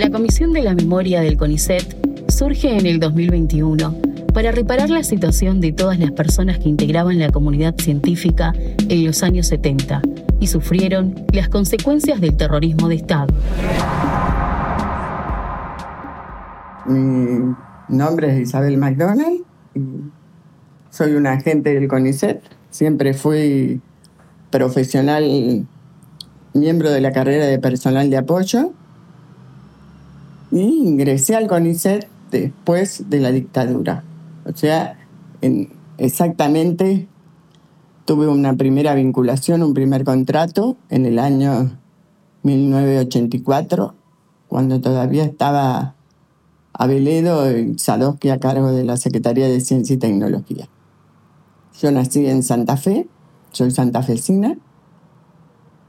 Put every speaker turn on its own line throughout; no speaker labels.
La Comisión de la Memoria del CONICET surge en el 2021 para reparar la situación de todas las personas que integraban la comunidad científica en los años 70 y sufrieron las consecuencias del terrorismo de Estado.
Mi nombre es Isabel McDonald. Soy un agente del CONICET. Siempre fui profesional, miembro de la carrera de personal de apoyo. Y ingresé al CONICET después de la dictadura. O sea, exactamente tuve una primera vinculación, un primer contrato en el año 1984, cuando todavía estaba Abeledo y Sadowski a cargo de la Secretaría de Ciencia y Tecnología. Yo nací en Santa Fe, soy santafesina,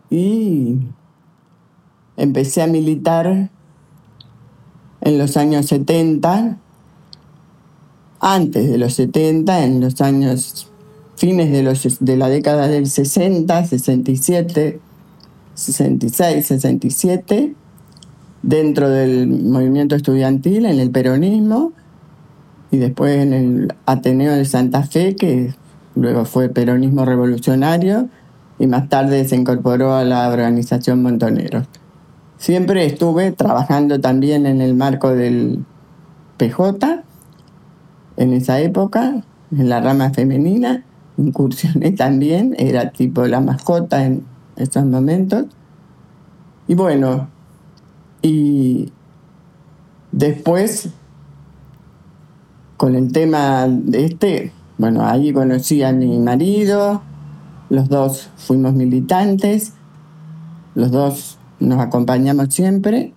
y empecé a militar en los años 70 antes de los 70, en los años fines de, los, de la década del 60, 67, 66, 67, dentro del movimiento estudiantil, en el peronismo, y después en el Ateneo de Santa Fe, que luego fue peronismo revolucionario, y más tarde se incorporó a la organización Montoneros. Siempre estuve trabajando también en el marco del PJ, en esa época, en la rama femenina. Incursioné también, era tipo la mascota en esos momentos. Y bueno, y después, con el tema de este, bueno, ahí conocí a mi marido, los dos fuimos militantes, los dos nos acompañamos siempre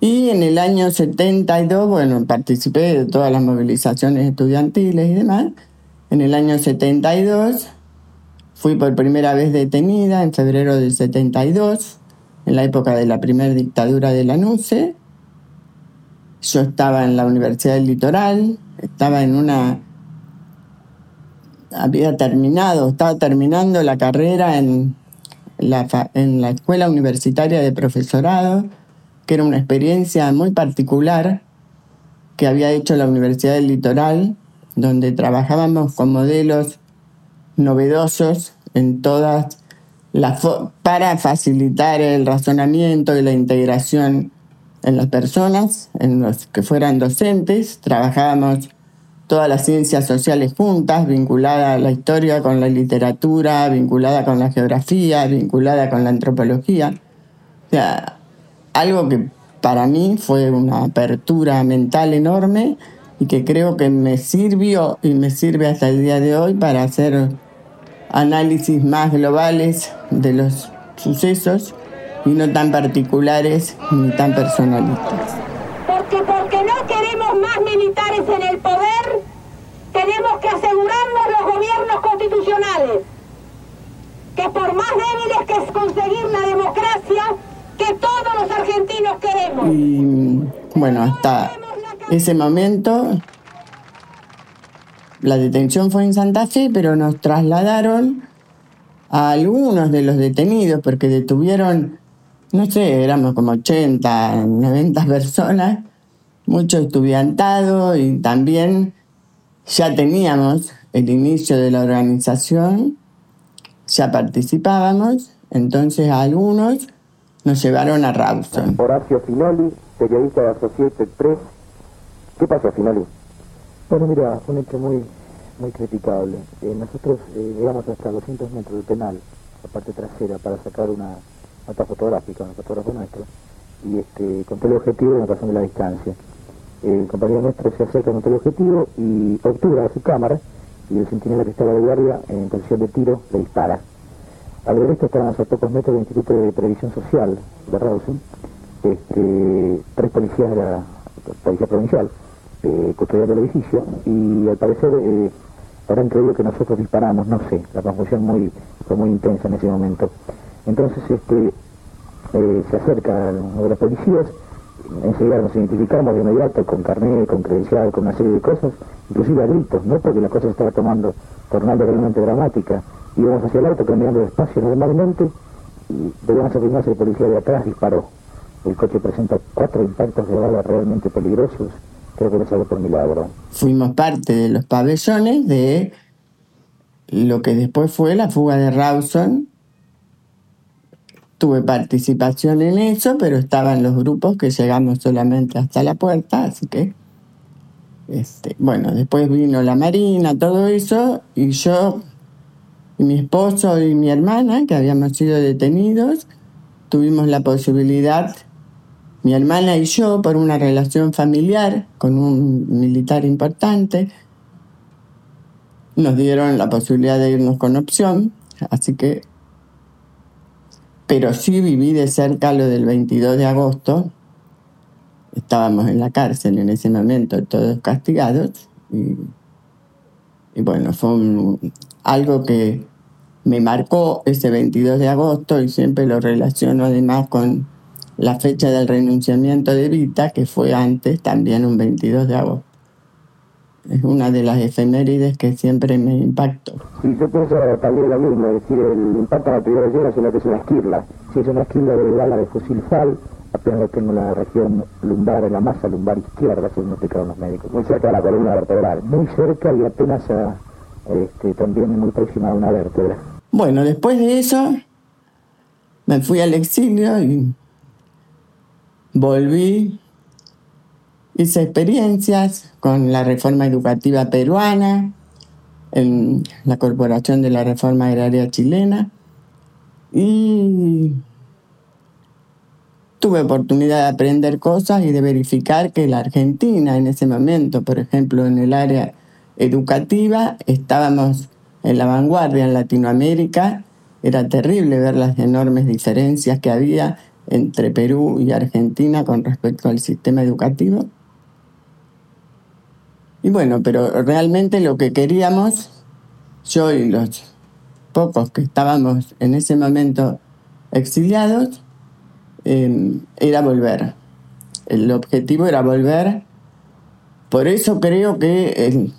y en el año 72, bueno, participé de todas las movilizaciones estudiantiles y demás. En el año 72 fui por primera vez detenida en febrero del 72, en la época de la primera dictadura de la NUCE. Yo estaba en la Universidad del Litoral, estaba en una... Había terminado, estaba terminando la carrera en en la Escuela Universitaria de Profesorado que era una experiencia muy particular que había hecho la Universidad del Litoral, donde trabajábamos con modelos novedosos en todas las para facilitar el razonamiento y la integración en las personas, en los que fueran docentes, trabajábamos todas las ciencias sociales juntas, vinculada a la historia con la literatura, vinculada con la geografía, vinculada con la antropología. O sea, algo que para mí fue una apertura mental enorme y que creo que me sirvió y me sirve hasta el día de hoy para hacer análisis más globales de los sucesos y no tan particulares ni tan personalistas.
Porque porque no queremos más militares en el poder, tenemos que asegurarnos los gobiernos constitucionales, que por más débiles que es conseguir la democracia, que todos los argentinos queremos.
Y bueno, hasta ese momento la detención fue en Santa Fe, pero nos trasladaron a algunos de los detenidos, porque detuvieron, no sé, éramos como 80, 90 personas, mucho estudiantado y también ya teníamos el inicio de la organización, ya participábamos, entonces algunos nos llevaron a Rawson.
Horacio Finoli, periodista de Associated Press. ¿Qué pasó, Finoli?
Bueno, mira, un hecho muy muy criticable. Eh, nosotros eh, llegamos hasta 200 metros del penal, la parte trasera, para sacar una nota fotográfica, un fotógrafo nuestro, y este, con todo el objetivo de notación de la distancia. El compañero nuestro se acerca con todo el objetivo y obtura su cámara y el centinela que estaba de guardia en posición de tiro le dispara. Al ver esto estaban a pocos metros del Instituto de Previsión Social de Rawson, este, tres policías de la Policía Provincial eh, custodiando el edificio y al parecer eh, habrán creído que nosotros disparamos, no sé, la confusión muy, fue muy intensa en ese momento. Entonces este, eh, se acerca uno de los policías, enseguida nos identificamos de inmediato con carnet, con credencial, con una serie de cosas, inclusive a gritos, ¿no? porque la cosa se estaba tomando tornando realmente dramática íbamos hacia el auto caminando despacio normalmente y debíamos afirmarse el policía de atrás disparó. el coche presenta cuatro impactos de bala realmente peligrosos, creo que no sale por milagro.
Fuimos parte de los pabellones de lo que después fue la fuga de Rawson. Tuve participación en eso, pero estaban los grupos que llegamos solamente hasta la puerta, así que, este, bueno, después vino la Marina, todo eso, y yo, y mi esposo y mi hermana, que habíamos sido detenidos, tuvimos la posibilidad, mi hermana y yo, por una relación familiar con un militar importante, nos dieron la posibilidad de irnos con opción, así que, pero sí viví de cerca lo del 22 de agosto, estábamos en la cárcel en ese momento, todos castigados, y, bueno, fue algo que me marcó ese 22 de agosto y siempre lo relaciono además con la fecha del renunciamiento de Vita, que fue antes, también un 22 de agosto. Es una de las efemérides que siempre me impactó.
Sí, yo pienso también lo mismo, es decir, el impacto no primera llega, sino que es una esquirla. Si es una esquirla de bala de fusil FAL, apenas tengo la región lumbar, en la masa lumbar izquierda, según explicaron los médicos, muy cerca de la columna vertebral, muy cerca y apenas a, este, también muy próxima a una vértebra.
Bueno, después de eso me fui al exilio y volví, hice experiencias con la reforma educativa peruana, en la Corporación de la Reforma Agraria Chilena y tuve oportunidad de aprender cosas y de verificar que la Argentina en ese momento, por ejemplo, en el área educativa, estábamos en la vanguardia en Latinoamérica. Era terrible ver las enormes diferencias que había entre Perú y Argentina con respecto al sistema educativo. Y bueno, pero realmente lo que queríamos, yo y los pocos que estábamos en ese momento exiliados, eh, era volver. El objetivo era volver. Por eso creo que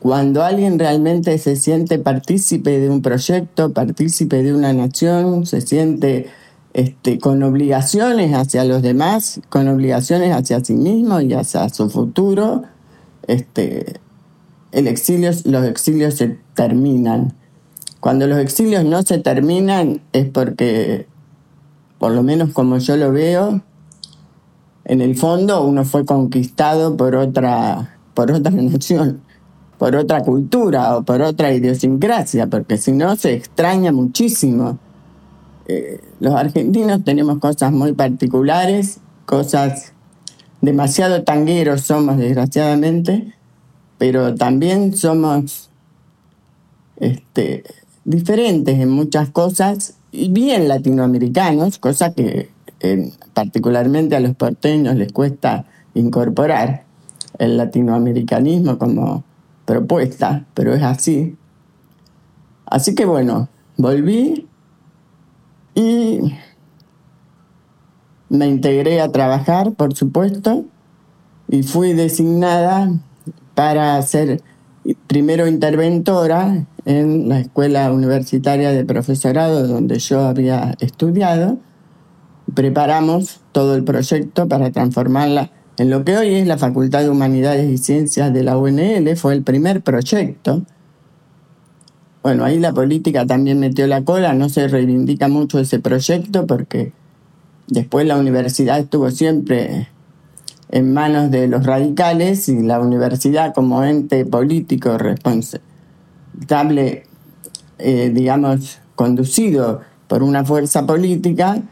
cuando alguien realmente se siente partícipe de un proyecto, partícipe de una nación, se siente este, con obligaciones hacia los demás, con obligaciones hacia sí mismo y hacia su futuro, este, el exilio, los exilios se terminan. Cuando los exilios no se terminan es porque, por lo menos como yo lo veo, en el fondo uno fue conquistado por otra, por otra nación por otra cultura o por otra idiosincrasia, porque si no se extraña muchísimo. Eh, los argentinos tenemos cosas muy particulares, cosas demasiado tangueros somos desgraciadamente, pero también somos este, diferentes en muchas cosas y bien latinoamericanos, cosa que particularmente a los porteños les cuesta incorporar el latinoamericanismo como propuesta, pero es así. Así que bueno, volví y me integré a trabajar, por supuesto, y fui designada para ser primero interventora en la Escuela Universitaria de Profesorado donde yo había estudiado. Preparamos todo el proyecto para transformarla en lo que hoy es la Facultad de Humanidades y Ciencias de la UNL, fue el primer proyecto. Bueno, ahí la política también metió la cola, no se reivindica mucho ese proyecto porque después la universidad estuvo siempre en manos de los radicales y la universidad como ente político responsable, eh, digamos, conducido por una fuerza política,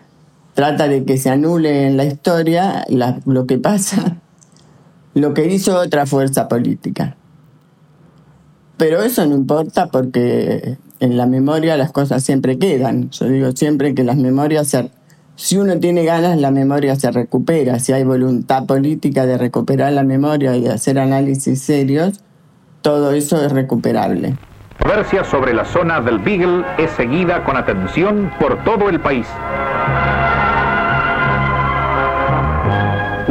trata de que se anule en la historia lo que pasa, lo que hizo otra fuerza política. Pero eso no importa porque en la memoria las cosas siempre quedan. Yo digo siempre que las memorias se, si uno tiene ganas, la memoria se recupera. Si hay voluntad política de recuperar la memoria y de hacer análisis serios, todo eso es recuperable.
La controversia sobre la zona del Beagle es seguida con atención por todo el país.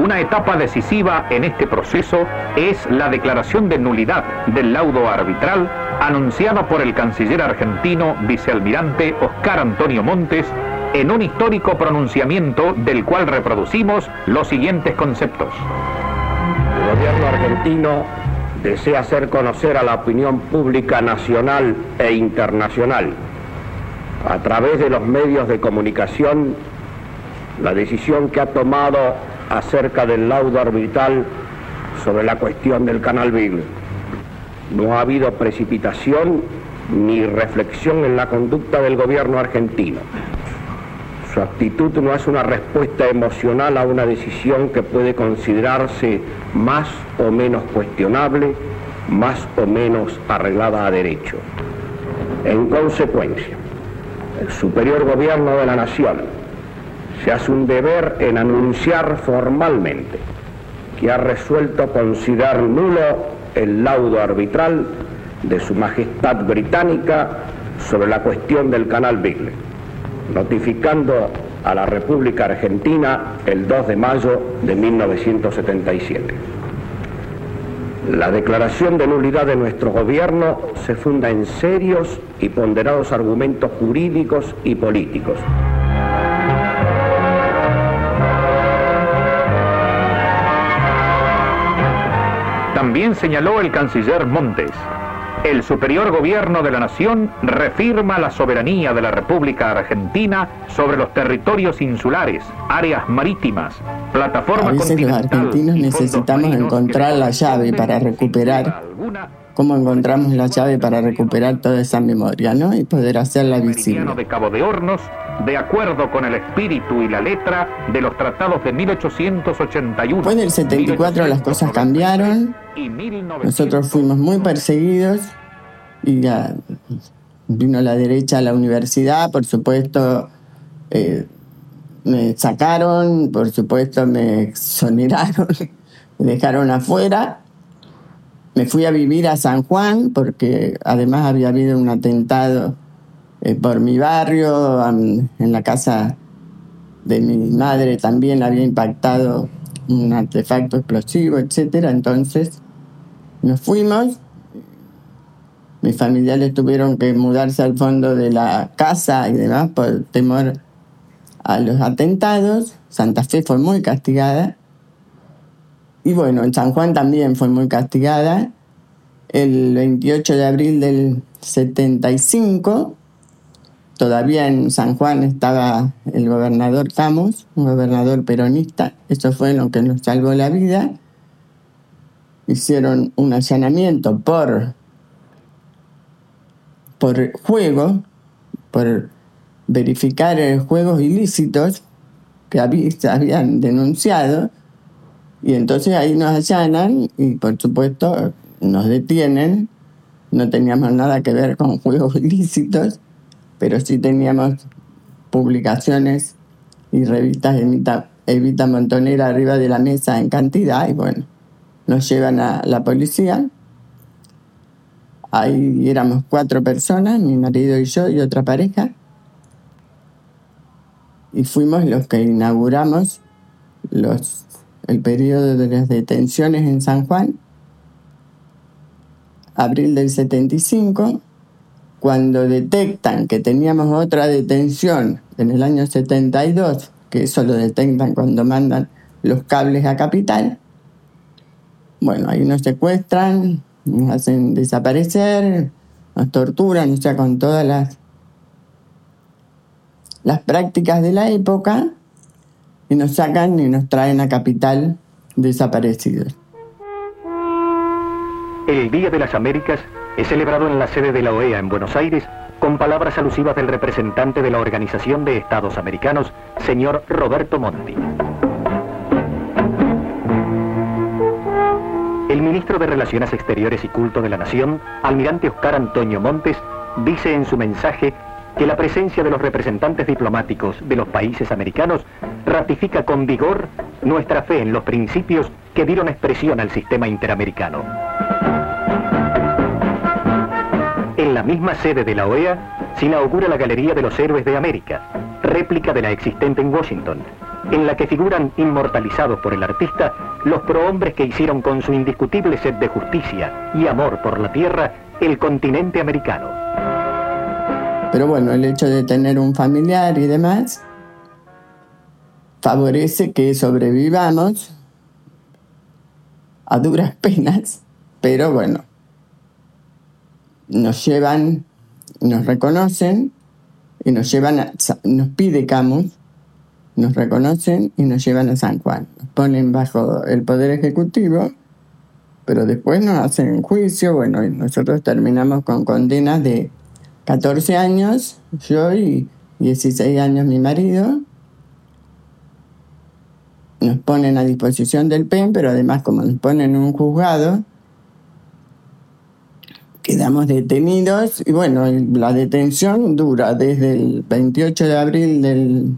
Una etapa decisiva en este proceso es la declaración de nulidad del laudo arbitral anunciada por el canciller argentino vicealmirante Oscar Antonio Montes en un histórico pronunciamiento del cual reproducimos los siguientes conceptos.
El gobierno argentino desea hacer conocer a la opinión pública nacional e internacional a través de los medios de comunicación la decisión que ha tomado acerca del laudo arbitral sobre la cuestión del canal Beagle. No ha habido precipitación ni reflexión en la conducta del gobierno argentino. Su actitud no es una respuesta emocional a una decisión que puede considerarse más o menos cuestionable, más o menos arreglada a derecho. En consecuencia, el superior gobierno de la nación se hace un deber en anunciar formalmente que ha resuelto considerar nulo el laudo arbitral de Su Majestad Británica sobre la cuestión del canal Beagle, notificando a la República Argentina el 2 de mayo de 1977. La declaración de nulidad de nuestro gobierno se funda en serios y ponderados argumentos jurídicos y políticos.
También señaló el canciller Montes. El superior gobierno de la nación refirma la soberanía de la República Argentina sobre los territorios insulares, áreas marítimas, plataformas
A veces los argentinos necesitamos encontrar la llave para recuperar cómo encontramos la llave para recuperar toda esa memoria, ¿no? Y poder hacerla visible.
de Cabo de Hornos, de acuerdo con el espíritu y la letra de los tratados de 1881.
Después del 74 las cosas cambiaron. Nosotros fuimos muy perseguidos y ya vino la derecha a la universidad, por supuesto. Eh, me sacaron, por supuesto me exoneraron, me dejaron afuera me fui a vivir a San Juan porque además había habido un atentado eh, por mi barrio, en la casa de mi madre también había impactado un artefacto explosivo, etcétera. Entonces nos fuimos. Mis familiares tuvieron que mudarse al fondo de la casa y demás por temor a los atentados. Santa Fe fue muy castigada. Y bueno, en San Juan también fue muy castigada. El 28 de abril del 75, todavía en San Juan estaba el gobernador Camus, un gobernador peronista. Eso fue lo que nos salvó la vida. Hicieron un allanamiento por, por juego, por verificar juegos ilícitos que habían denunciado y entonces ahí nos allanan y por supuesto nos detienen. No teníamos nada que ver con juegos ilícitos, pero sí teníamos publicaciones y revistas Evita, Evita Montonera arriba de la mesa en cantidad y bueno, nos llevan a la policía. Ahí éramos cuatro personas, mi marido y yo y otra pareja. Y fuimos los que inauguramos los el periodo de las detenciones en San Juan, abril del 75, cuando detectan que teníamos otra detención en el año 72, que eso lo detectan cuando mandan los cables a Capital, bueno, ahí nos secuestran, nos hacen desaparecer, nos torturan, o sea, con todas las, las prácticas de la época, y nos sacan y nos traen a capital desaparecidos.
El Día de las Américas es celebrado en la sede de la OEA en Buenos Aires con palabras alusivas del representante de la Organización de Estados Americanos, señor Roberto Monti. El ministro de Relaciones Exteriores y Culto de la Nación, almirante Oscar Antonio Montes, dice en su mensaje que la presencia de los representantes diplomáticos de los países americanos ratifica con vigor nuestra fe en los principios que dieron expresión al sistema interamericano. Misma sede de la OEA se inaugura la Galería de los Héroes de América, réplica de la existente en Washington, en la que figuran inmortalizados por el artista los prohombres que hicieron con su indiscutible sed de justicia y amor por la tierra el continente americano.
Pero bueno, el hecho de tener un familiar y demás favorece que sobrevivamos a duras penas, pero bueno, nos llevan, nos reconocen y nos llevan, a, nos pide Camus, nos reconocen y nos llevan a San Juan. Nos ponen bajo el Poder Ejecutivo, pero después nos hacen juicio, bueno, y nosotros terminamos con condenas de 14 años, yo y 16 años mi marido. Nos ponen a disposición del PEN, pero además como nos ponen en un juzgado, quedamos detenidos y bueno, la detención dura desde el 28 de abril del,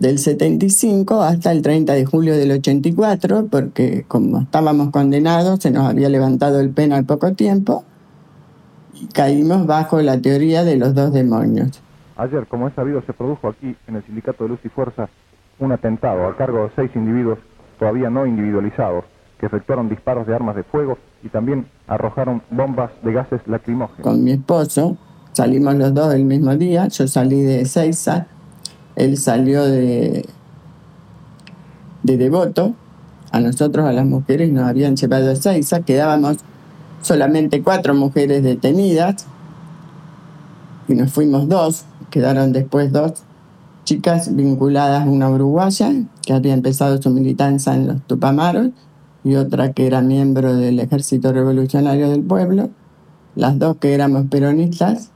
del 75 hasta el 30 de julio del 84, porque como estábamos condenados, se nos había levantado el PEN al poco tiempo y caímos bajo la teoría de los dos demonios.
Ayer, como es sabido, se produjo aquí, en el Sindicato de Luz y Fuerza, un atentado a cargo de seis individuos todavía no individualizados que efectuaron disparos de armas de fuego y también arrojaron bombas de gases lacrimógenos.
Con mi esposo salimos los dos el mismo día, yo salí de Seiza, él salió de, de Devoto, a nosotros, a las mujeres, nos habían llevado a Seiza, quedábamos solamente cuatro mujeres detenidas y nos fuimos dos, quedaron después dos chicas vinculadas, una uruguaya que había empezado su militancia en los Tupamaros y otra que era miembro del Ejército Revolucionario del Pueblo, las dos que éramos peronistas,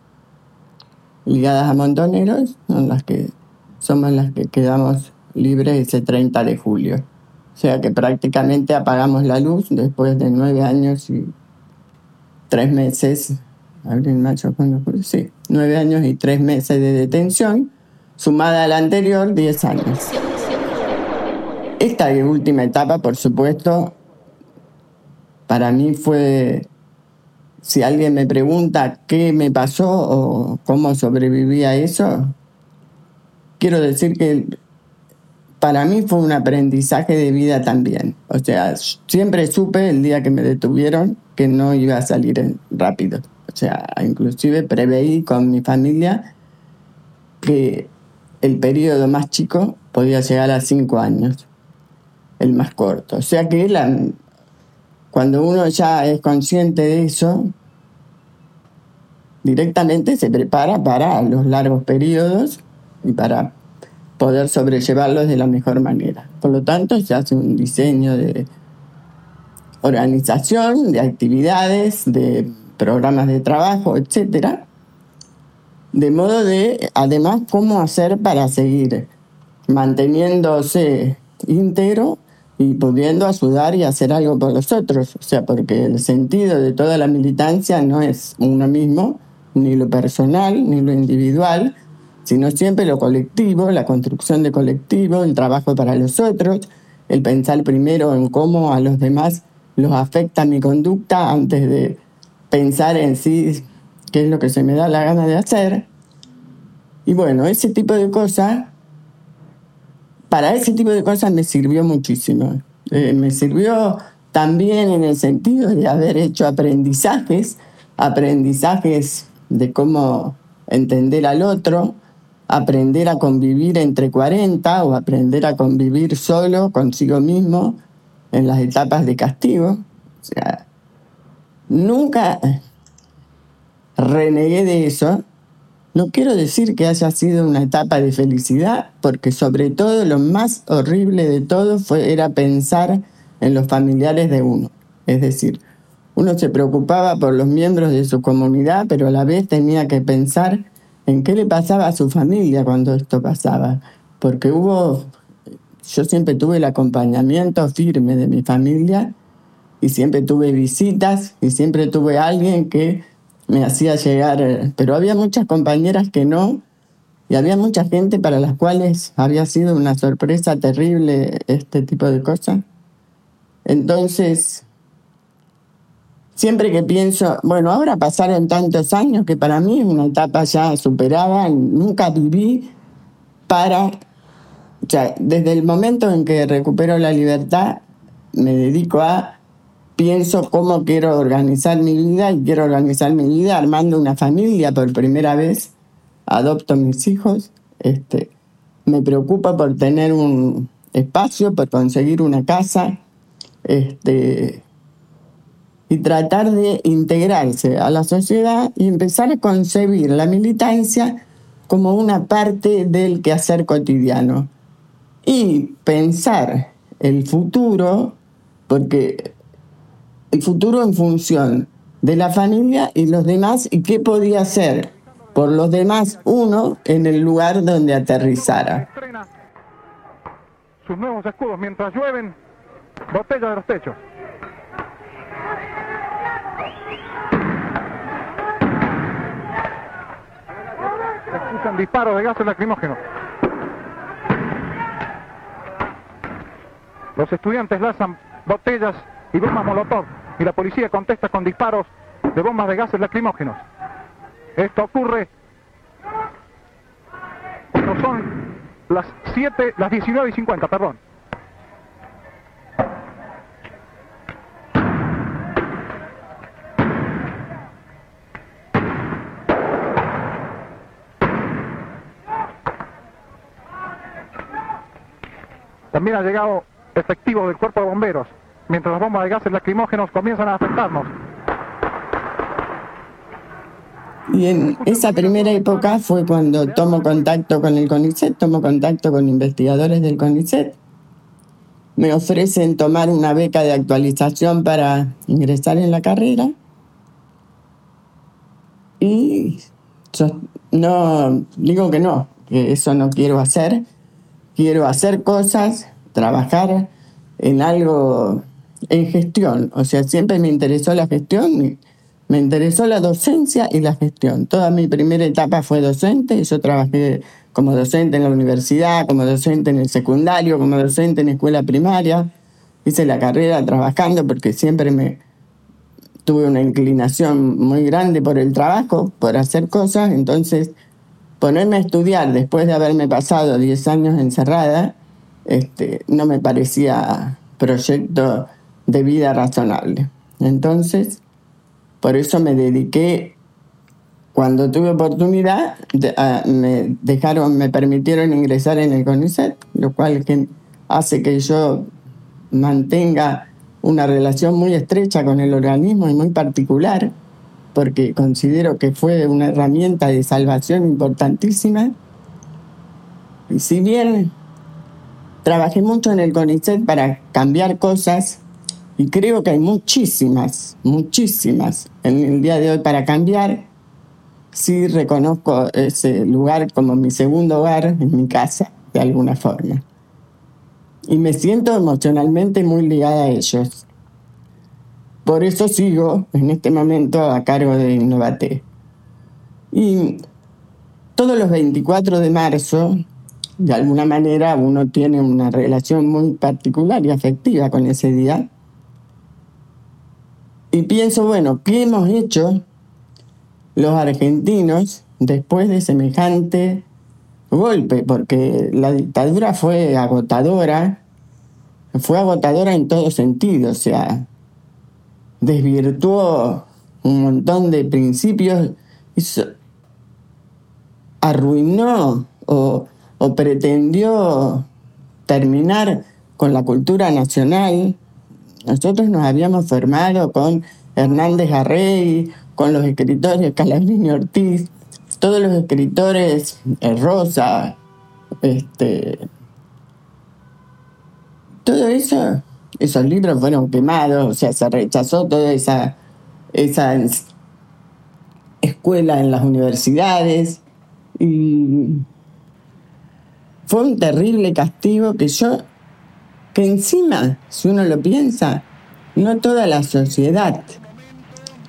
ligadas a montoneros, son las que somos las que quedamos libres ese 30 de julio. O sea que prácticamente apagamos la luz después de nueve años y tres meses, abril, mayo, sí, nueve años y tres meses de detención, sumada a la anterior, diez años. Esta última etapa, por supuesto, para mí fue, si alguien me pregunta qué me pasó o cómo sobreviví a eso, quiero decir que para mí fue un aprendizaje de vida también. O sea, siempre supe el día que me detuvieron que no iba a salir rápido. O sea, inclusive preveí con mi familia que el periodo más chico podía llegar a cinco años, el más corto. O sea que la, cuando uno ya es consciente de eso, directamente se prepara para los largos periodos y para poder sobrellevarlos de la mejor manera. Por lo tanto, se hace un diseño de organización, de actividades, de programas de trabajo, etcétera, de modo de, además, cómo hacer para seguir manteniéndose íntegro y pudiendo ayudar y hacer algo por los otros. O sea, porque el sentido de toda la militancia no es uno mismo, ni lo personal, ni lo individual, sino siempre lo colectivo, la construcción de colectivo, el trabajo para los otros, el pensar primero en cómo a los demás los afecta mi conducta antes de pensar en sí qué es lo que se me da la gana de hacer. Y bueno, ese tipo de cosas para ese tipo de cosas me sirvió muchísimo. Eh, me sirvió también en el sentido de haber hecho aprendizajes, aprendizajes de cómo entender al otro, aprender a convivir entre 40 o aprender a convivir solo consigo mismo en las etapas de castigo. O sea, nunca renegué de eso no quiero decir que haya sido una etapa de felicidad, porque sobre todo lo más horrible de todo fue, era pensar en los familiares de uno. Es decir, uno se preocupaba por los miembros de su comunidad, pero a la vez tenía que pensar en qué le pasaba a su familia cuando esto pasaba. Porque hubo, yo siempre tuve el acompañamiento firme de mi familia y siempre tuve visitas y siempre tuve alguien que me hacía llegar, eh, pero había muchas compañeras que no, y había mucha gente para las cuales había sido una sorpresa terrible este tipo de cosas. Entonces, siempre que pienso, bueno, ahora pasaron tantos años que para mí es una etapa ya superada, nunca viví para, o sea, desde el momento en que recupero la libertad, me dedico a pienso cómo quiero organizar mi vida y quiero organizar mi vida armando una familia por primera vez. Adopto mis hijos. Este, me preocupa por tener un espacio, por conseguir una casa. Este, y tratar de integrarse a la sociedad y empezar a concebir la militancia como una parte del quehacer cotidiano. Y pensar el futuro, porque el futuro en función de la familia y los demás y qué podía hacer por los demás uno en el lugar donde aterrizara.
Sus nuevos escudos mientras llueven botellas de los techos. escuchan disparos de gases lacrimógenos. Los estudiantes lanzan botellas y bombas molotov y la policía contesta con disparos de bombas de gases lacrimógenos. Esto ocurre cuando son las 7, las 19 y 50, perdón. También ha llegado efectivo del cuerpo de bomberos, mientras las bombas de gases lacrimógenos comienzan a afectarnos.
Y en esa primera época fue cuando tomo contacto con el CONICET, tomo contacto con investigadores del CONICET. Me ofrecen tomar una beca de actualización para ingresar en la carrera. Y no digo que no, que eso no quiero hacer. Quiero hacer cosas, trabajar en algo, en gestión. O sea, siempre me interesó la gestión me interesó la docencia y la gestión. Toda mi primera etapa fue docente. Yo trabajé como docente en la universidad, como docente en el secundario, como docente en escuela primaria. Hice la carrera trabajando porque siempre me tuve una inclinación muy grande por el trabajo, por hacer cosas. Entonces, ponerme a estudiar después de haberme pasado 10 años encerrada, este, no me parecía proyecto de vida razonable. Entonces, por eso me dediqué, cuando tuve oportunidad, me dejaron, me permitieron ingresar en el CONICET, lo cual hace que yo mantenga una relación muy estrecha con el organismo y muy particular, porque considero que fue una herramienta de salvación importantísima. Y si bien trabajé mucho en el CONICET para cambiar cosas, y creo que hay muchísimas, muchísimas en el día de hoy para cambiar. Sí reconozco ese lugar como mi segundo hogar en mi casa, de alguna forma. Y me siento emocionalmente muy ligada a ellos. Por eso sigo en este momento a cargo de Innovate. Y todos los 24 de marzo, de alguna manera, uno tiene una relación muy particular y afectiva con ese día y pienso, bueno, ¿qué hemos hecho los argentinos después de semejante golpe? Porque la dictadura fue agotadora, fue agotadora en todo sentido, o sea, desvirtuó un montón de principios, arruinó o, o pretendió terminar con la cultura nacional, nosotros nos habíamos formado con Hernández Arrey, con los escritores Calabrini Ortiz, todos los escritores eh, Rosa, este, todo eso, esos libros fueron quemados, o sea, se rechazó toda esa, esa escuela en las universidades y fue un terrible castigo que yo que encima, si uno lo piensa, no toda la sociedad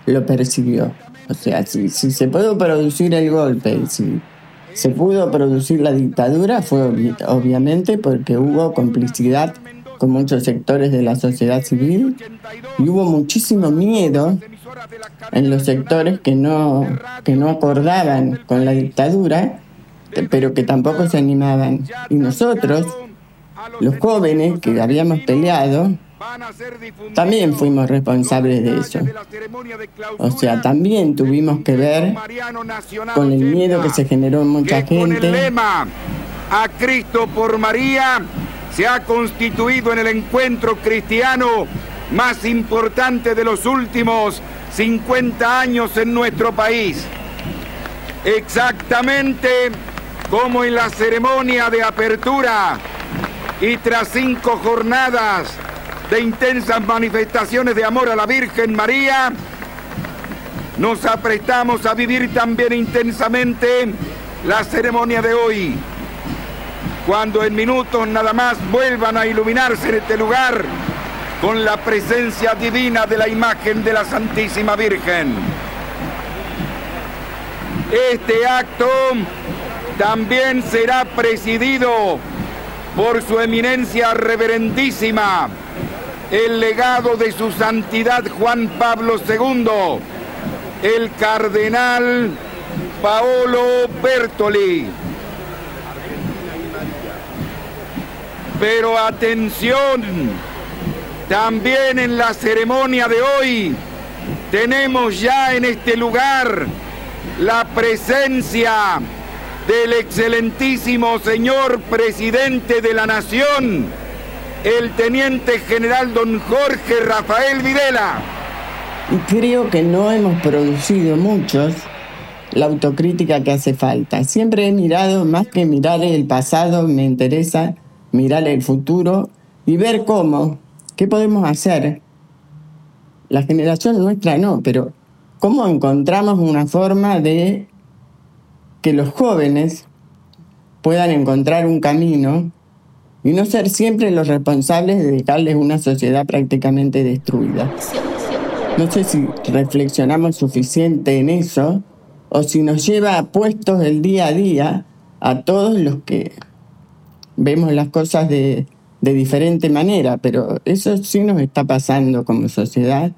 lo percibió. O sea, si, se pudo producir el golpe, si se pudo producir la dictadura, fue obviamente porque hubo complicidad con muchos sectores de la sociedad civil y hubo muchísimo miedo en los sectores que no, que no acordaban con la dictadura, pero que tampoco se animaban. Y nosotros, los jóvenes que habíamos peleado, también fuimos responsables de eso. O sea, también tuvimos que ver con el miedo que se generó en mucha gente.
a Cristo por María se ha constituido en el encuentro cristiano más importante de los últimos 50 años en nuestro país. Exactamente como en la ceremonia de apertura y tras cinco jornadas de intensas manifestaciones de amor a la Virgen María, nos aprestamos a vivir también intensamente la ceremonia de hoy. Cuando en minutos nada más vuelvan a iluminarse en este lugar con la presencia divina de la imagen de la Santísima Virgen. Este acto también será presidido por su eminencia reverendísima, el legado de su santidad Juan Pablo II, el cardenal Paolo Bertoli. Pero atención, también en la ceremonia de hoy tenemos ya en este lugar la presencia del excelentísimo señor presidente de la nación, el teniente general don Jorge Rafael Videla.
Creo que no hemos producido muchos la autocrítica que hace falta. Siempre he mirado, más que mirar el pasado, me interesa mirar el futuro y ver cómo, qué podemos hacer. La generación nuestra no, pero cómo encontramos una forma de que los jóvenes puedan encontrar un camino y no ser siempre los responsables de dejarles una sociedad prácticamente destruida. No sé si reflexionamos suficiente en eso o si nos lleva a puestos el día a día a todos los que vemos las cosas de, de diferente manera, pero eso sí nos está pasando como sociedad.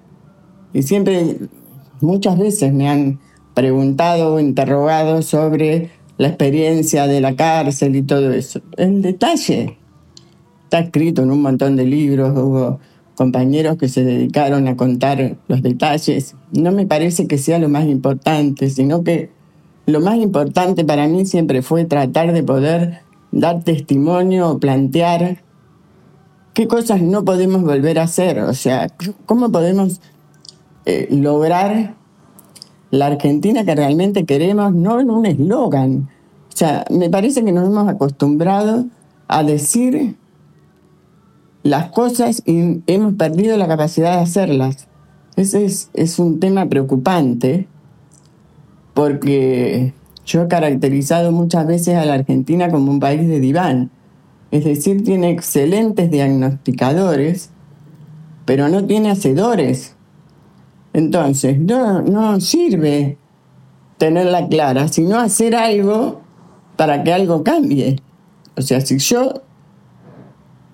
Y siempre, muchas veces me han preguntado o interrogado sobre la experiencia de la cárcel y todo eso. El detalle está escrito en un montón de libros, hubo compañeros que se dedicaron a contar los detalles. No me parece que sea lo más importante, sino que lo más importante para mí siempre fue tratar de poder dar testimonio o plantear qué cosas no podemos volver a hacer, o sea, cómo podemos eh, lograr la Argentina que realmente queremos, no en un eslogan. O sea, me parece que nos hemos acostumbrado a decir las cosas y hemos perdido la capacidad de hacerlas. Ese es, es un tema preocupante porque yo he caracterizado muchas veces a la Argentina como un país de diván. Es decir, tiene excelentes diagnosticadores, pero no tiene hacedores. Entonces, no, no sirve tenerla clara, sino hacer algo para que algo cambie. O sea, si yo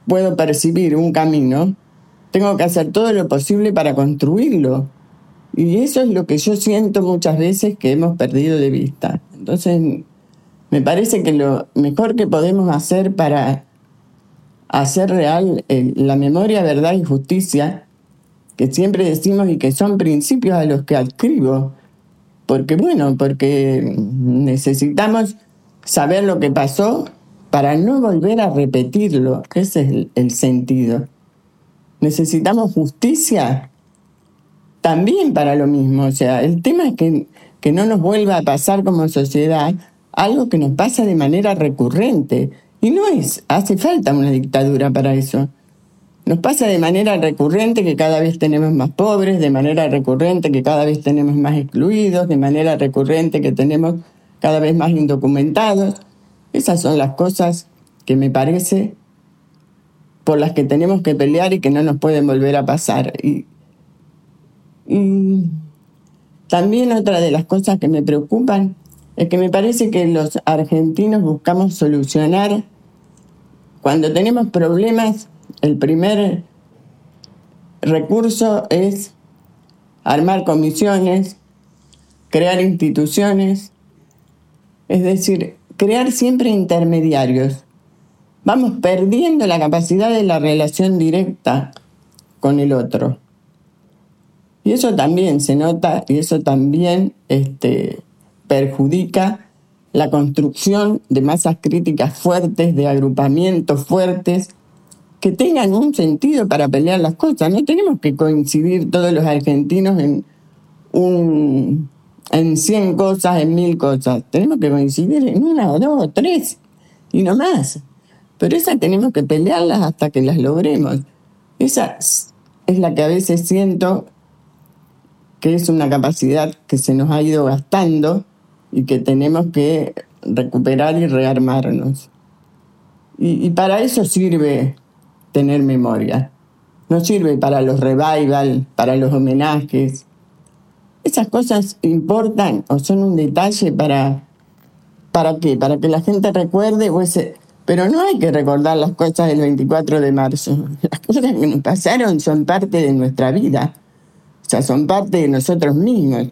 puedo percibir un camino, tengo que hacer todo lo posible para construirlo. Y eso es lo que yo siento muchas veces que hemos perdido de vista. Entonces, me parece que lo mejor que podemos hacer para hacer real eh, la memoria, verdad y justicia que siempre decimos y que son principios a los que adscribo. Porque bueno, porque necesitamos saber lo que pasó para no volver a repetirlo. Ese es el, sentido. Necesitamos justicia también para lo mismo. O sea, el tema es que, que no nos vuelva a pasar como sociedad algo que nos pasa de manera recurrente. Y no es, hace falta una dictadura para eso. Nos pasa de manera recurrente que cada vez tenemos más pobres, de manera recurrente que cada vez tenemos más excluidos, de manera recurrente que tenemos cada vez más indocumentados. Esas son las cosas que me parece por las que tenemos que pelear y que no nos pueden volver a pasar. Y, también otra de las cosas que me preocupan es que me parece que los argentinos buscamos solucionar cuando tenemos problemas el primer recurso es armar comisiones, crear instituciones, es decir, crear siempre intermediarios. Vamos perdiendo la capacidad de la relación directa con el otro. Y eso también se nota y eso también este, perjudica la construcción de masas críticas fuertes, de agrupamientos fuertes, que tengan un sentido para pelear las cosas. No tenemos que coincidir todos los argentinos en un en 100 cosas, en mil cosas. Tenemos que coincidir en una o dos o tres y no más. Pero esas tenemos que pelearlas hasta que las logremos. Esa es la que a veces siento que es una capacidad que se nos ha ido gastando y que tenemos que recuperar y rearmarnos. Y, y para eso sirve tener memoria. No sirve para los revival, para los homenajes. Esas cosas importan o son un detalle para... ¿Para qué? Para que la gente recuerde o ese... Pero no hay que recordar las cosas del 24 de marzo. Las cosas que nos pasaron son parte de nuestra vida. O sea, son parte de nosotros mismos.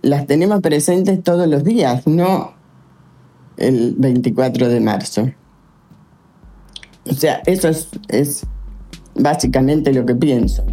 Las tenemos presentes todos los días, no el 24 de marzo. O sea, eso es, es básicamente lo que pienso.